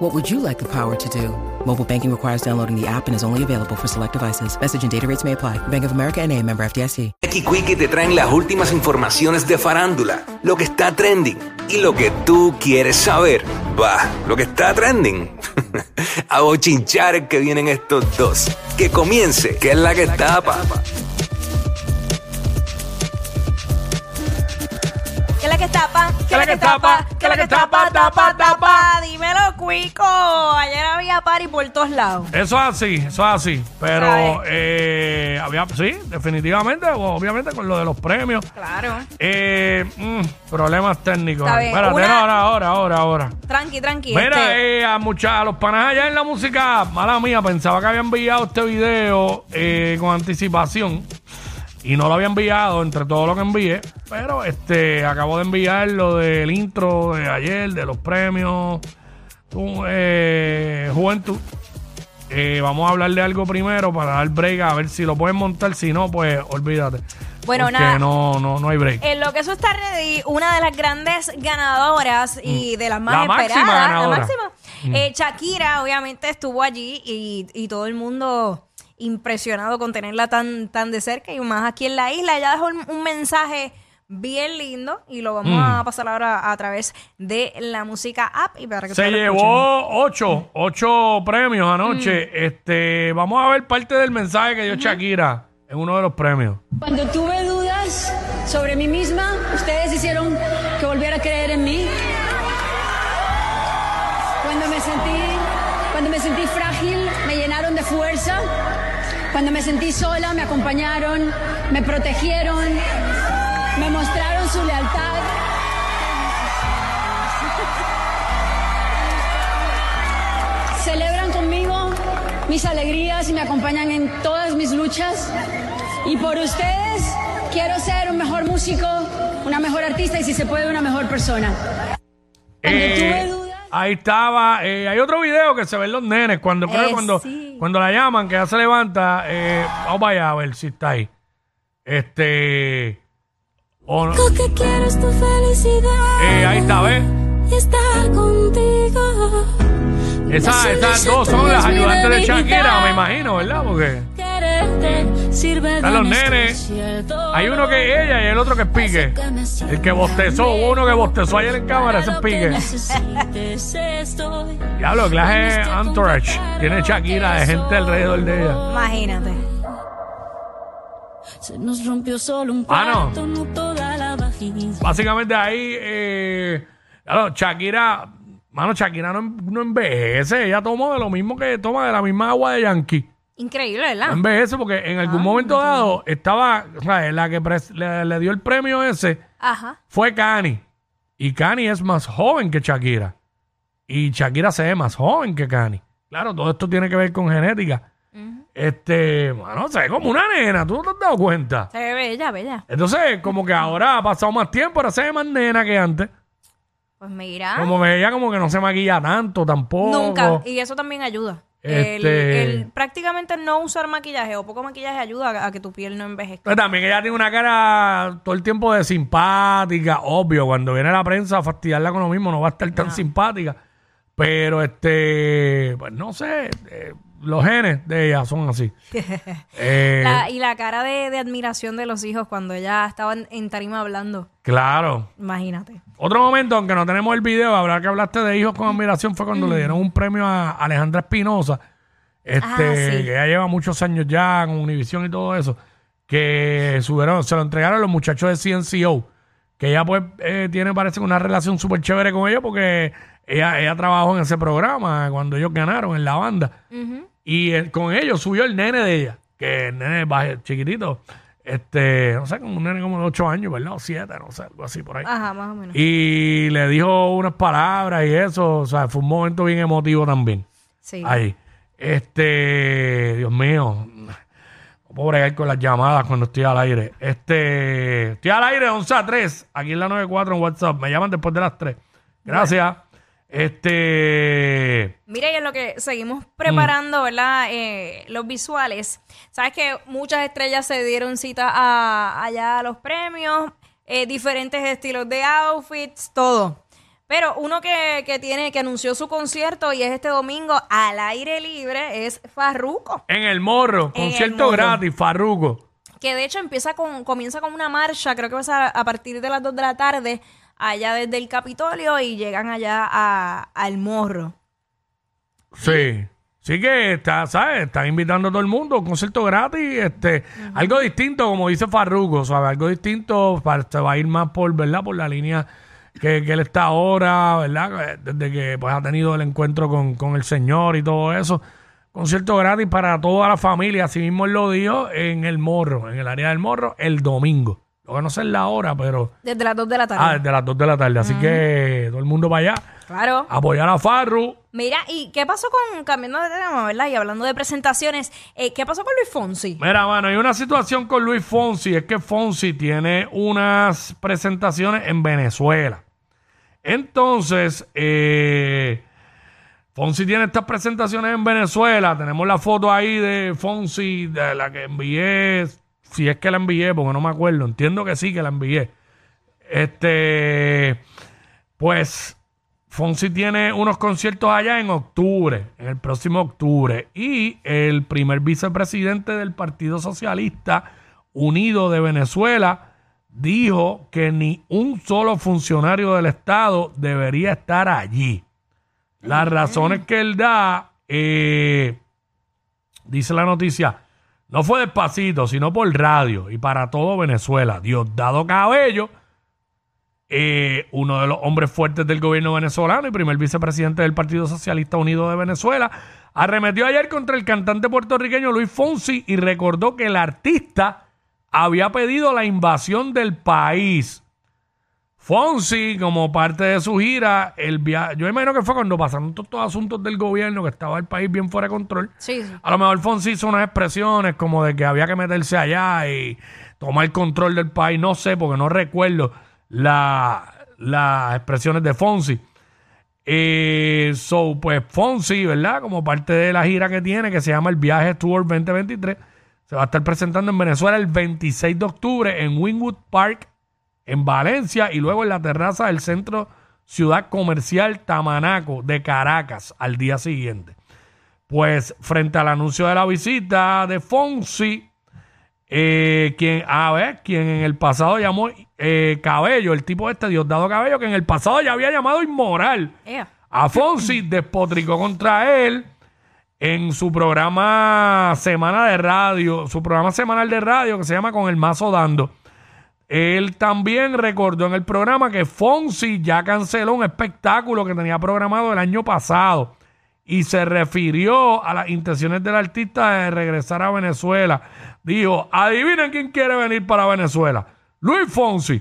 What would you like the power to do? Mobile banking requires downloading the app and is only available for select devices. Message and data rates may apply. Bank of America and a member FDIC. Aquí Quickie te traen las últimas informaciones de farándula, lo que está trending y lo que tú quieres saber. Va, lo que está trending. A bochinchar que vienen estos dos. Que comience, que es la que tapa. La que tapa? ¿Qué es la que tapa? Tapa, tapa. Dímelo, Cuico. Ayer había party por todos lados. Eso es así, eso es así. Pero ¿Sabes? eh, había, sí, definitivamente, obviamente con lo de los premios. Claro. Eh, mm, problemas técnicos. Está bien, Espérate, una- no, ahora, ahora, ahora, ahora. Tranqui, tranqui. Mira, este, eh, a, mucha- a los panas allá en la música, mala mía, pensaba que había enviado este video eh, con anticipación y no lo había enviado entre todo lo que envié, pero este acabo de enviar lo del intro de ayer, de los premios eh, Juventud. Eh, vamos a hablar de algo primero para dar break a ver si lo pueden montar, si no, pues olvídate. Bueno, Porque nada. no, no, no hay break. En lo que eso está ready, una de las grandes ganadoras y de las más Mm. La máxima esperadas, ganadora. la máxima, eh, Shakira, obviamente estuvo allí y, y todo el mundo impresionado con tenerla tan, tan de cerca y más aquí en la isla. Ella dejó un, un mensaje bien lindo y lo vamos Mm. a pasar ahora a través de la música app y para que Se llevó ocho, ocho premios anoche. Este, vamos a ver parte del mensaje que dio Shakira en uno de los premios. Cuando tuve dudas sobre mí misma, ustedes hicieron que volviera a creer en mí. Cuando me sentí, cuando me sentí frágil, fuerza. Cuando me sentí sola, me acompañaron, me protegieron, me mostraron su lealtad. Celebran conmigo mis alegrías y me acompañan en todas mis luchas. Y por ustedes quiero ser un mejor músico, una mejor artista y si se puede una mejor persona. Cuando tuve dudas- ahí estaba. eh, hay otro video que se ven los nenes cuando creo que Eh, cuando, sí. cuando la llaman, que ella se levanta. eh, vamos para allá a ver si está ahí. Este. o no. Lo que quiero es tu felicidad Eh, ahí está, ¿ves? y estar contigo. Esas, esas dos son las ayudantes de Shakira, me imagino, ¿verdad? Porque están los nenes. Hay uno que es ella y el otro que es Pique. El que bostezó, hubo uno que bostezó ayer en cámara, ese es Pique. Diablo, que clase entourage tiene Shakira de gente alrededor de ella. Imagínate. Se nos rompió solo un Ah, no. toda la. Básicamente ahí, eh, claro, Shakira, mano, Shakira no, no envejece, ella toma de lo mismo que toma de la misma agua de Yankee. Increíble, ¿verdad? envejece porque en algún momento dado estaba, o sea, la que pres- le, le dio el premio ese Ajá. fue Kani. Y Kani es más joven que Shakira. Y Shakira se ve más joven que Kani. Claro, todo esto tiene que ver con genética. Este, bueno, se ve como una nena, ¿tú no te has dado cuenta? Se ve bella, bella. Entonces, como que ahora ha pasado más tiempo, ahora se ve más nena que antes. Pues mira. Como que ella como que no se maquilla tanto tampoco. Nunca. Y eso también ayuda. El- Este- el, prácticamente no usar maquillaje o poco maquillaje ayuda a, a que tu piel no envejezca. Pero también ella tiene una cara todo el tiempo de simpática, obvio, cuando viene la prensa a fastidiarla con lo mismo no va a estar tan simpática. Pero este, pues no sé, eh, los genes de ella son así. Eh, La- y la cara de, de admiración de los hijos cuando ella estaba en, en tarima hablando. Claro. Imagínate. Otro momento, aunque no tenemos el video, habrá que hablaste de hijos con admiración, fue cuando le dieron un premio a Alejandra Espinosa, este, Ah, sí. que ya lleva muchos años ya con Univision y todo eso, que subieron, se lo entregaron a los muchachos de CNCO, que ella pues eh, tiene parece que una relación súper chévere con ellos porque ella, ella trabajó en ese programa cuando ellos ganaron en la banda. Y con ellos subió el nene de ella, que el nene baje- chiquitito, este, no sé, como un nene como de 8 años, ¿verdad? O 7, no sé, algo así por ahí. Ajá, más o menos. Y le dijo unas palabras y eso, o sea, fue un momento bien emotivo también. Sí. Ahí. Este, Dios mío. No puedo bregar con las llamadas cuando estoy al aire. Este, estoy al aire 11 a 3, aquí en la 94 en WhatsApp. Me llaman después de las 3. Gracias. Este, Mira, y en lo que seguimos Mm. preparando, ¿verdad? Eh, los visuales. Sabes que muchas estrellas se dieron cita a, allá a los premios, eh, diferentes estilos de outfits, todo. Pero uno que, que tiene, que anunció su concierto y es este domingo al aire libre, es Farruko. en el morro, En el concierto morro. gratis, Farruko. Que de hecho empieza con, comienza con una marcha, creo que va a ser a, a partir de las 2 de la tarde, allá desde el Capitolio y llegan allá a- al morro. Sí. Sí que está, ¿sabes? Están invitando a todo el mundo, un concierto gratis, este, algo distinto, como dice Farruko, ¿sabes? Algo distinto, para, se va a ir más por, ¿verdad? Por la línea que, que él está ahora, ¿verdad? Desde que pues ha tenido el encuentro con, con el Señor y todo eso. Concierto gratis para toda la familia, así mismo él lo dijo en el Morro, en el área del Morro, el domingo. Lo no sé la hora, pero... Desde las 2 de la tarde. Ah, desde las 2 de la tarde, así que todo el mundo para allá. Claro. Apoyar a Farru. Mira, ¿y qué pasó con, cambiando de tema, verdad? Y hablando de presentaciones, eh, ¿qué pasó con Luis Fonsi? Mira, mano, hay una situación con Luis Fonsi, es que Fonsi tiene unas presentaciones en Venezuela. Entonces, eh, Fonsi tiene estas presentaciones en Venezuela. Tenemos la foto ahí de Fonsi, de la que envié, si es que la envié, porque no me acuerdo. Entiendo que sí que la envié. Este, pues, Fonsi tiene unos conciertos allá en octubre, en el próximo octubre. Y el primer vicepresidente del Partido Socialista Unido de Venezuela dijo que ni un solo funcionario del Estado debería estar allí. Las razones que él da, eh, dice la noticia, no fue despacito, sino por radio y para todo Venezuela. Diosdado Cabello, eh, uno de los hombres fuertes del gobierno venezolano y primer vicepresidente del Partido Socialista Unido de Venezuela, arremetió ayer contra el cantante puertorriqueño Luis Fonsi y recordó que el artista había pedido la invasión del país. Fonsi, como parte de su gira, el via- yo imagino que fue cuando pasaron todos estos asuntos del gobierno, que estaba el país bien fuera de control. Sí, sí. A lo mejor Fonsi hizo unas expresiones como de que había que meterse allá y tomar control del país. No sé, porque no recuerdo la- las expresiones de Fonsi. Eh, so, pues Fonsi, ¿verdad? Como parte de la gira que tiene, que se llama el Viaje Tour 2023, se va a estar presentando en Venezuela el 26 de octubre en Wynwood Park, en Valencia, y luego en la terraza del Centro Ciudad Comercial Tamanaco de Caracas al día siguiente. Pues frente al anuncio de la visita de Fonsi, eh, quien, a ver, quien en el pasado llamó eh, Cabello, el tipo este Diosdado Cabello, que en el pasado ya había llamado inmoral Ea. a Fonsi, despotricó contra él en su programa semana de radio, su programa semanal de radio que se llama Con el Mazo Dando. Él también recordó en el programa que Fonsi ya canceló un espectáculo que tenía programado el año pasado y se refirió a las intenciones del artista de regresar a Venezuela. Dijo, adivinen quién quiere venir para Venezuela. Luis Fonsi,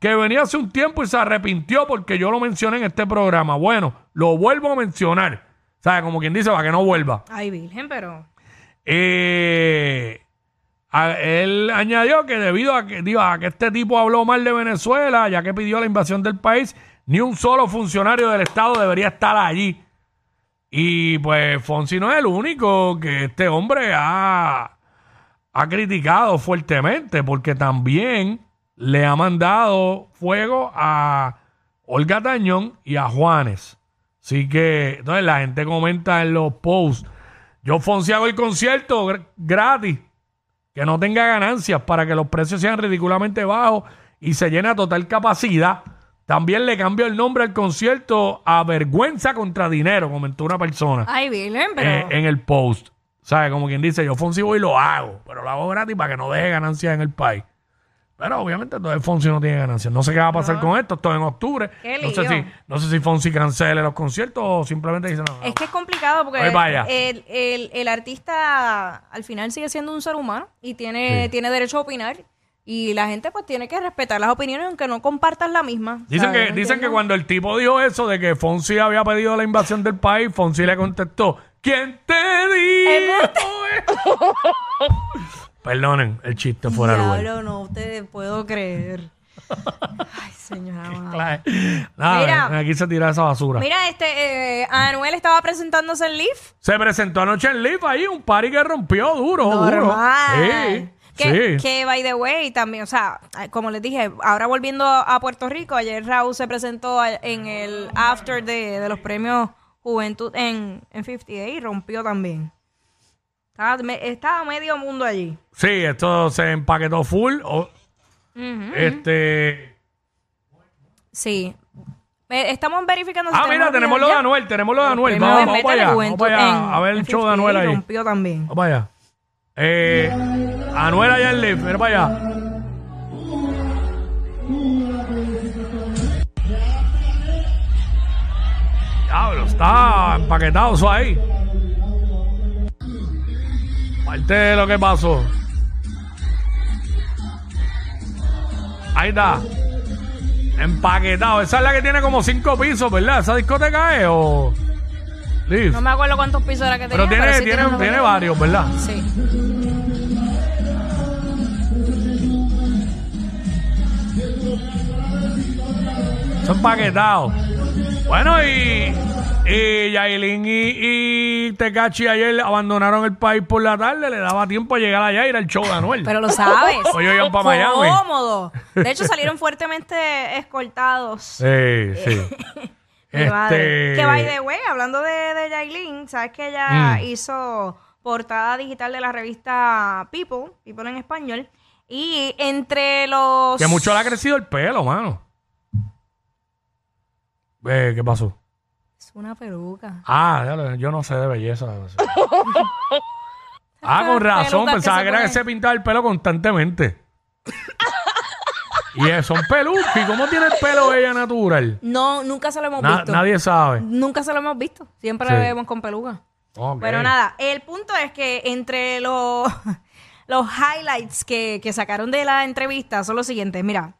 que venía hace un tiempo y se arrepintió porque yo lo mencioné en este programa. Bueno, lo vuelvo a mencionar. ¿Sabes? Como quien dice, para que no vuelva. Ay, virgen, pero... Eh, él añadió que debido a que, digo, a que este tipo habló mal de Venezuela, ya que pidió la invasión del país, ni un solo funcionario del Estado debería estar allí. Y pues Fonsi no es el único que este hombre ha, ha criticado fuertemente, porque también le ha mandado fuego a Olga Tañón y a Juanes. Así que, entonces la gente comenta en los posts, yo Fonsi hago el concierto gr- gratis, que no tenga ganancias para que los precios sean ridículamente bajos y se llene a total capacidad. También le cambio el nombre al concierto a Vergüenza contra Dinero, comentó una persona Ay, pero... eh, en el post. ¿Sabes? Como quien dice, yo Fonsi voy y lo hago, pero lo hago gratis para que no deje ganancias en el país. Pero obviamente todavía Fonsi no tiene ganancias. No sé qué va a pasar con esto. Esto es en octubre. Qué No sé, lío. si, no sé si Fonsi cancele los conciertos o simplemente dice no. Es que es complicado porque Ay, vaya. el, el- el artista al final sigue siendo un ser humano y tiene, Sí. tiene derecho a opinar. Y la gente pues tiene que respetar las opiniones aunque no compartan la misma. Dicen, ¿sabes? que, ¿Me dicen que entiendes? cuando el tipo dijo eso de que Fonsi había pedido la invasión del país, Fonsi le contestó, ¿quién te dijo eso? Perdonen el chiste fuera de lugar. Diablo, no te puedo creer. Ay, señora. Nada, Mira. me- me quise tirar esa basura. Mira, este, eh, Anuel estaba presentándose en Leaf. Se presentó anoche en Live ahí, un party que rompió duro, duro. Normal. Sí, Que, sí. que, by the way, también, o sea, como les dije, ahora volviendo a Puerto Rico, ayer Raúl se presentó en el after de, de los premios Juventud en, en 58 y rompió también. Estaba, me- estaba medio mundo allí. Sí, esto se empaquetó full. o- Este. Sí. Eh, Estamos verificando si Ah, mira, tenemos lo de. Anuel, tenemos lo de Anuel. Vamos, vamos para allá. Vamos para allá a ver el show de 58 Anuel ahí. rompió también. Vamos para allá. Eh, Anuel allá en Live, mira para allá. Diablo, está empaquetado eso ahí. Parte de lo que pasó. Ahí está. Empaquetado. Esa es la que tiene como cinco pisos, ¿verdad? ¿Esa discoteca es o...? Liv? No me acuerdo cuántos pisos era que tenía. Pero tiene, sí tiene, tiene buenos. varios, ¿verdad? Sí. Son empaquetados. Bueno, y, y Yailin y, y Tecachi ayer abandonaron el país por la tarde. Le daba tiempo a llegar allá y ir al show de Anuel. Pero lo sabes. Ellos iban pa' Miami. Cómodo. De hecho, salieron fuertemente escoltados. Sí, sí. Mi madre. este... Que by the way, hablando de, de Yailin, sabes que ella Mm. hizo portada digital de la revista People, People en español. Y entre los. Que mucho le ha crecido el pelo, mano. Eh, ¿Qué pasó? Es una peluca. Ah, yo no sé de belleza. ah, con razón. Pensaba que era que se pintaba el pelo constantemente. y son pelucas. ¿Y cómo tiene el pelo ella natural? No, nunca se lo hemos Na- visto. nadie sabe. Nunca se lo hemos visto. Siempre Sí. la vemos con peluca. Ok. Pero nada, el punto es que entre los, los highlights que, que sacaron de la entrevista son los siguientes. Mira,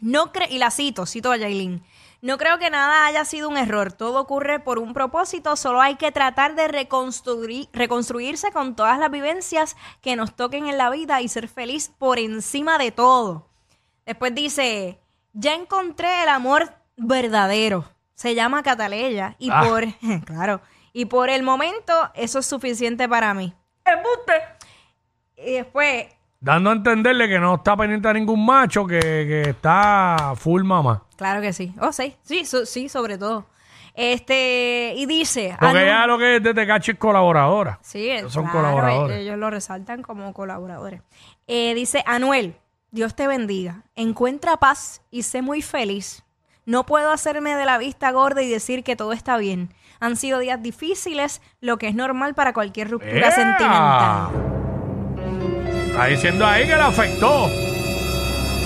no cre y la cito, cito a Yailin. No creo que nada haya sido un error. Todo ocurre por un propósito. Solo hay que tratar de reconstruir, reconstruirse con todas las vivencias que nos toquen en la vida y ser feliz por encima de todo. Después dice, ya encontré el amor verdadero. Se llama Cataleya. Y Ah. por, claro, y por el momento eso es suficiente para mí. Y después, Dando a entenderle que no está pendiente a ningún macho, que, que está full mamá. claro que sí. Oh, sí, sí, so- sí, sobre todo. Este, y dice, Porque Anu- ella lo que es de Tecachi es colaboradora. Sí, Ellos son claro, colaboradores. Ellos lo resaltan como colaboradores. Eh, dice Anuel, Dios te bendiga. Encuentra paz y sé muy feliz. No puedo hacerme de la vista gorda y decir que todo está bien. Han sido días difíciles, lo que es normal para cualquier ruptura ¡Ea! sentimental. Está diciendo ahí que le afectó.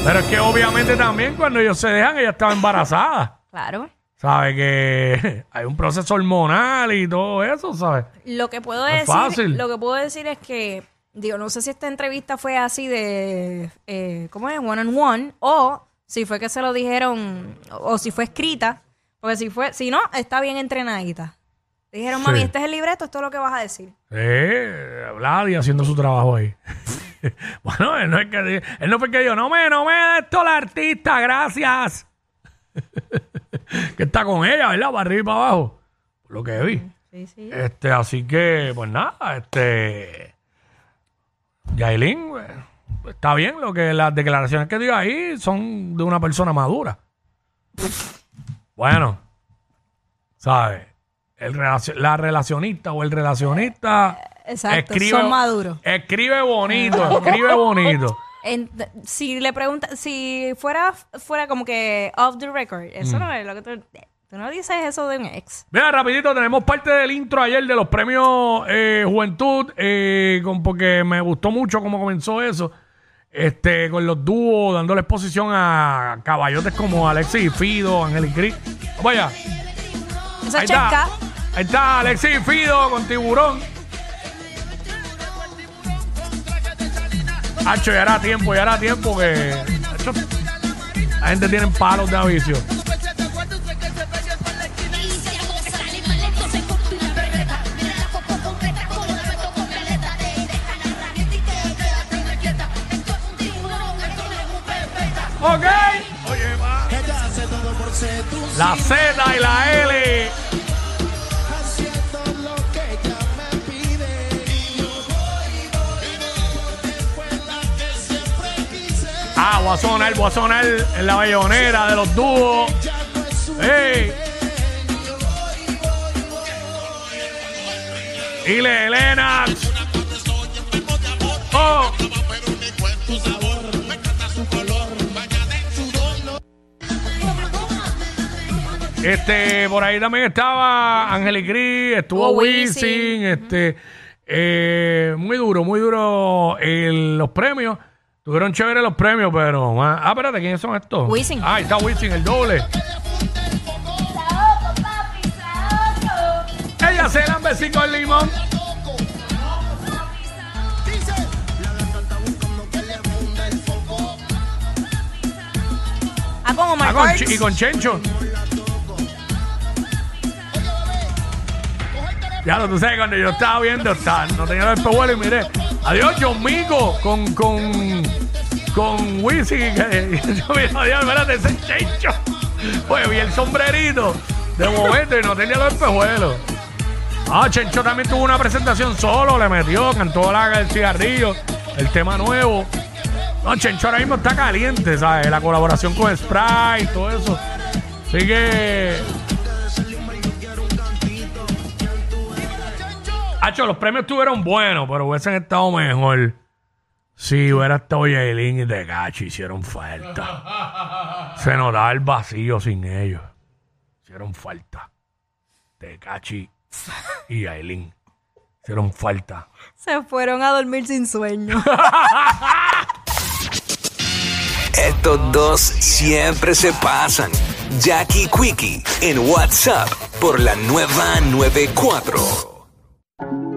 Pero es que obviamente también cuando ellos se dejan, ella estaba embarazada. Claro. ¿Sabe? Que hay un proceso hormonal y todo eso, ¿sabes? Lo que puedo No es decir, fácil. lo que puedo decir es que, digo, no sé si esta entrevista fue así de, eh, ¿cómo es? One on one, o si fue que se lo dijeron, o si fue escrita, porque si fue, si no, está bien entrenadita. Dijeron, mami, Sí. este es el libreto, esto es lo que vas a decir. Eh, Vladi haciendo su trabajo ahí. bueno, él no, es que, él no fue que yo, no me, no me de esto la artista, gracias. que está con ella, ¿verdad? Para arriba y para abajo. Por lo que vi. Sí, sí. Este, así que, pues nada, este. Yailin, pues, está bien, lo que las declaraciones que dio ahí son de una persona madura. Bueno, ¿sabes? El la relacionista o el relacionista. Exacto, son maduros. Escribe bonito, escribe bonito. En- si le preguntas, si fuera, fuera como que off the record, eso Mm. no es lo que tú, tú no dices eso de un ex. Mira, rapidito, tenemos parte del intro ayer de los premios eh, Juventud, eh, con, porque me gustó mucho cómo comenzó eso. Este, con los dúos, dándole exposición a caballotes como Alexis y Fido, Ángel y Cris. Eso Ahí checa. está. Ahí está Alexis y Fido con tiburón. Hacho, ya era tiempo, ya era tiempo que. Hacho, la gente tiene palos de avicio. Ok. Oye, va. La Z y la L. Voy a sonar, voy a sonar en la bayonera de los dúos. ¡Ey! Ile Elena. Oh. Este, por ahí también estaba Ángel Gris, estuvo Wisin, Wisin. este, eh, muy duro, muy duro el- los premios. Tuvieron chévere los premios, pero más. Ah, espérate, ¿quiénes son estos? Wisin. Ah, ahí está Wisin, el doble. Ella se la besí con limón. Ah, con Omar Ah, con Parks. Ch- y con Chencho. Ya lo tú sabes, cuando yo estaba viendo, estaba, no tenía los espejuelos y miré. Adiós, John Mico con, con, con Wisin. que- Yo mira, adiós, espérate, ese es Chencho. Pues vi el sombrerito de momento y no tenía los espejuelos. Ah, Chencho también tuvo una presentación solo, le metió, cantó la, el cigarrillo, el tema nuevo. No, Chencho ahora mismo está caliente, ¿sabes? La colaboración con Sprite y todo eso. Así que. Hacho, los premios estuvieron buenos, pero hubiesen estado mejor. Si hubiera estado Yailin y Tecachi, hicieron falta. Se notaba el vacío sin ellos. Hicieron falta. Tecachi y Yailin. Hicieron falta. Se fueron a dormir sin sueño. Estos dos siempre se pasan. Jackie Quickie en WhatsApp por la nueva 94.